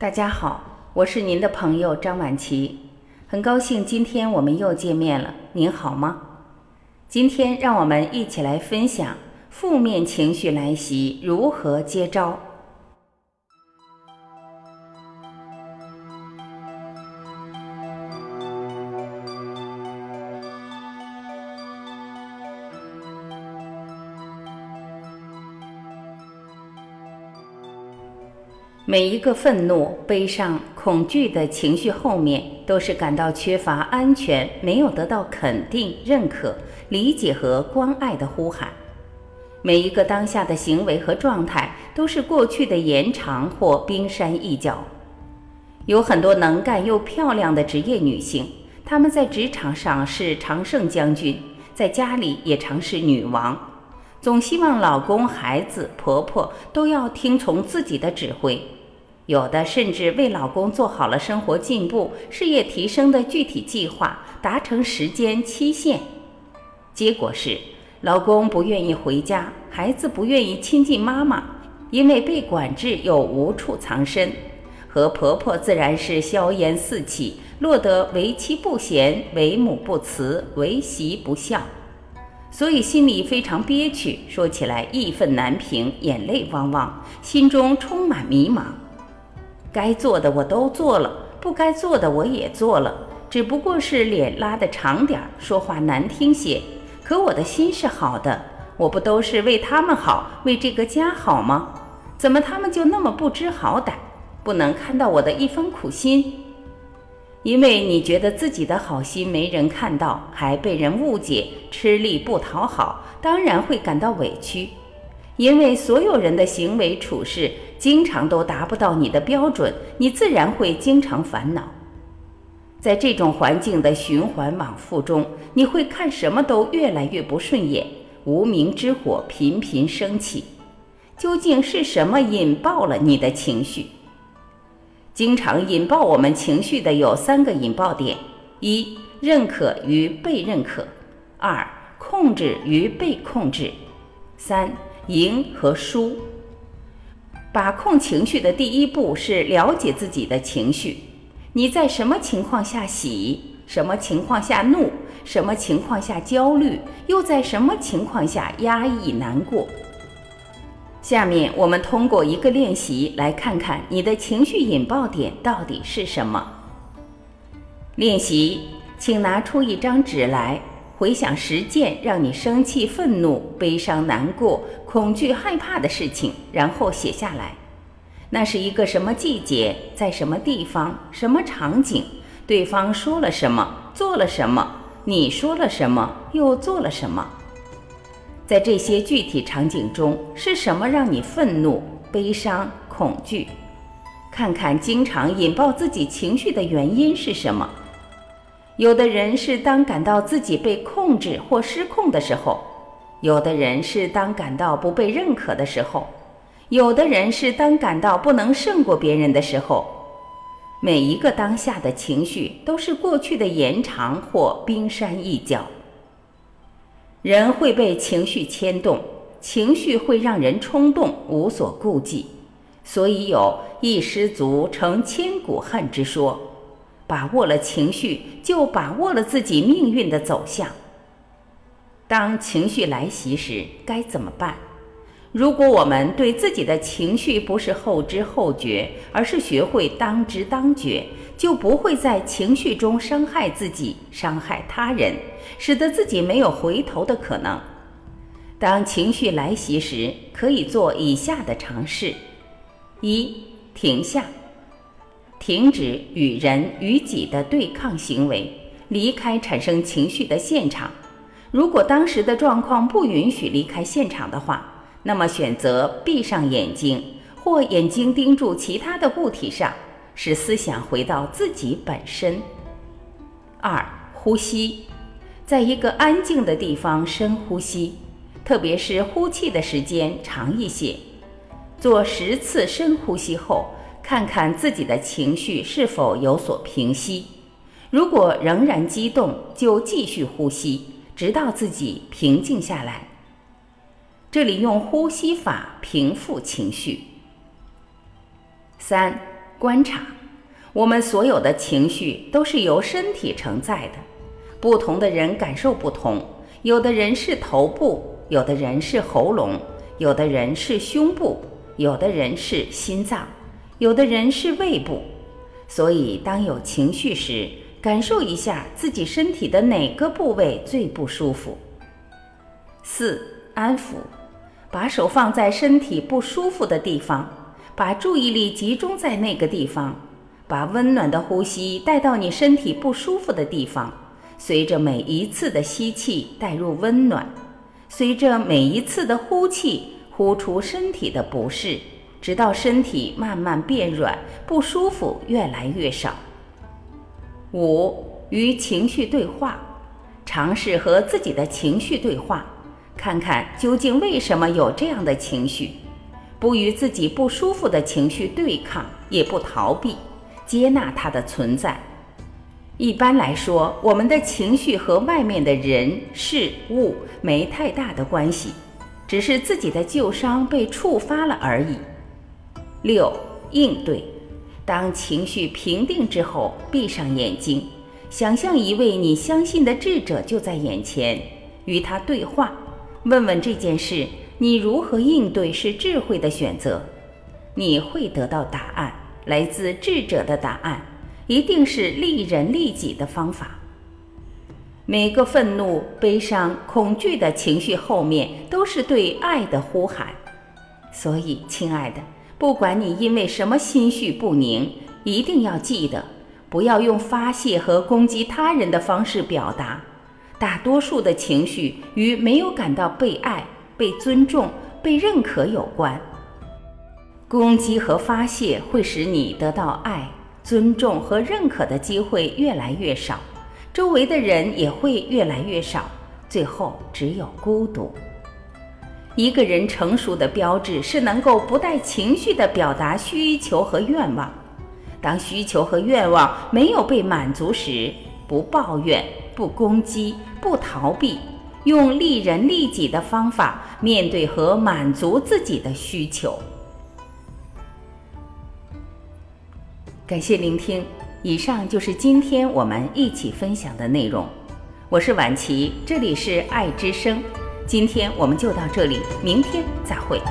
大家好，我是您的朋友张婉琪，很高兴今天我们又见面了。您好吗？今天让我们一起来分享负面情绪来袭如何接招。每一个愤怒、悲伤、恐惧的情绪后面，都是感到缺乏安全、没有得到肯定、认可、理解和关爱的呼喊。每一个当下的行为和状态，都是过去的延长或冰山一角。有很多能干又漂亮的职业女性，她们在职场上是常胜将军，在家里也常是女王，总希望老公、孩子、婆婆都要听从自己的指挥。有的甚至为老公做好了生活进步、事业提升的具体计划，达成时间期限。结果是，老公不愿意回家，孩子不愿意亲近妈妈，因为被管制又无处藏身；和婆婆自然是硝烟四起，落得为妻不贤、为母不慈、为媳不孝，所以心里非常憋屈，说起来义愤难平，眼泪汪汪，心中充满迷茫。该做的我都做了，不该做的我也做了，只不过是脸拉得长点儿，说话难听些。可我的心是好的，我不都是为他们好，为这个家好吗？怎么他们就那么不知好歹，不能看到我的一分苦心？因为你觉得自己的好心没人看到，还被人误解，吃力不讨好，当然会感到委屈。因为所有人的行为处事经常都达不到你的标准，你自然会经常烦恼。在这种环境的循环往复中，你会看什么都越来越不顺眼，无名之火频频升起。究竟是什么引爆了你的情绪？经常引爆我们情绪的有三个引爆点：一、认可与被认可；二、控制与被控制；三。赢和输，把控情绪的第一步是了解自己的情绪。你在什么情况下喜？什么情况下怒？什么情况下焦虑？又在什么情况下压抑难过？下面我们通过一个练习来看看你的情绪引爆点到底是什么。练习，请拿出一张纸来。回想十件让你生气、愤怒、悲伤、难过、恐惧、害怕的事情，然后写下来。那是一个什么季节，在什么地方，什么场景？对方说了什么，做了什么？你说了什么，又做了什么？在这些具体场景中，是什么让你愤怒、悲伤、恐惧？看看经常引爆自己情绪的原因是什么？有的人是当感到自己被控制或失控的时候，有的人是当感到不被认可的时候，有的人是当感到不能胜过别人的时候。每一个当下的情绪都是过去的延长或冰山一角。人会被情绪牵动，情绪会让人冲动无所顾忌，所以有一失足成千古恨之说。把握了情绪，就把握了自己命运的走向。当情绪来袭时，该怎么办？如果我们对自己的情绪不是后知后觉，而是学会当知当觉，就不会在情绪中伤害自己、伤害他人，使得自己没有回头的可能。当情绪来袭时，可以做以下的尝试：一、停下。停止与人与己的对抗行为，离开产生情绪的现场。如果当时的状况不允许离开现场的话，那么选择闭上眼睛，或眼睛盯住其他的物体上，使思想回到自己本身。二、呼吸，在一个安静的地方深呼吸，特别是呼气的时间长一些，做十次深呼吸后。看看自己的情绪是否有所平息，如果仍然激动，就继续呼吸，直到自己平静下来。这里用呼吸法平复情绪。三，观察，我们所有的情绪都是由身体承载的。不同的人感受不同，有的人是头部，有的人是喉咙，有的人是胸部，有的人是心脏，有的人是胃部。所以，当有情绪时，感受一下自己身体的哪个部位最不舒服。四、安抚，把手放在身体不舒服的地方，把注意力集中在那个地方，把温暖的呼吸带到你身体不舒服的地方，随着每一次的吸气带入温暖，随着每一次的呼气呼出身体的不适，直到身体慢慢变软，不舒服越来越少。五、与情绪对话，尝试和自己的情绪对话。看看究竟为什么有这样的情绪，不与自己不舒服的情绪对抗，也不逃避，接纳它的存在。一般来说，我们的情绪和外面的人事物没太大的关系，只是自己的旧伤被触发了而已。六、应对，当情绪平定之后，闭上眼睛，想象一位你相信的智者就在眼前，与他对话。问问这件事，你如何应对是智慧的选择，你会得到答案，来自智者的答案，一定是利人利己的方法。每个愤怒、悲伤、恐惧的情绪后面，都是对爱的呼喊。所以，亲爱的，不管你因为什么心绪不宁，一定要记得，不要用发泄和攻击他人的方式表达。大多数的情绪与没有感到被爱、被尊重、被认可有关。攻击和发泄会使你得到爱、尊重和认可的机会越来越少，周围的人也会越来越少，最后只有孤独。一个人成熟的标志是能够不带情绪的表达需求和愿望。当需求和愿望没有被满足时，不抱怨。不攻击，不逃避，用利人利己的方法面对和满足自己的需求。感谢聆听，以上就是今天我们一起分享的内容。我是婉琪，这里是爱之声。今天我们就到这里，明天再会。